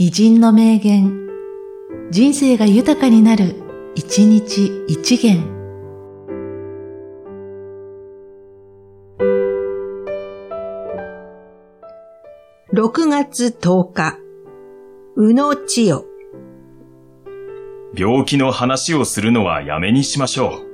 偉人の名言、人生が豊かになる、一日一元。6月10日、宇野千代。病気の話をするのはやめにしましょう。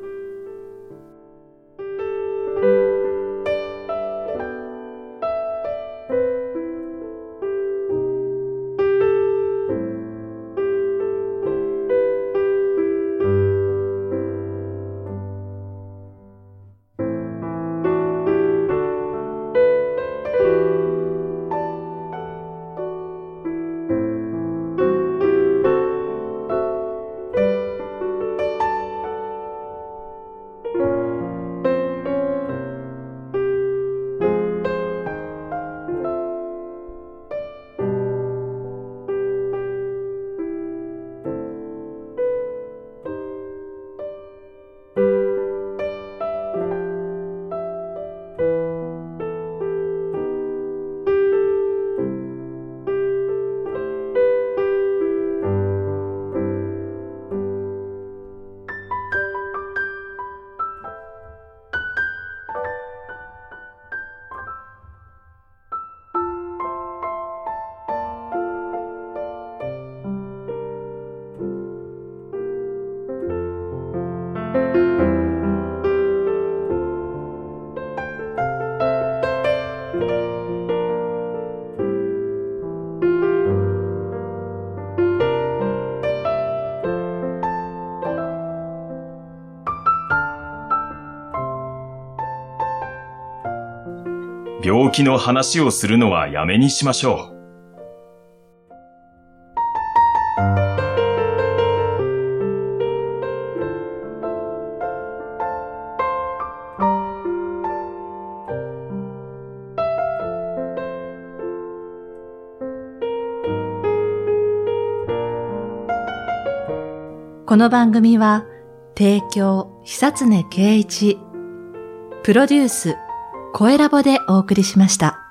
病気の話をするのはやめにしましょう。この番組は、提供、久常圭一、プロデュース、声ラボでお送りしました。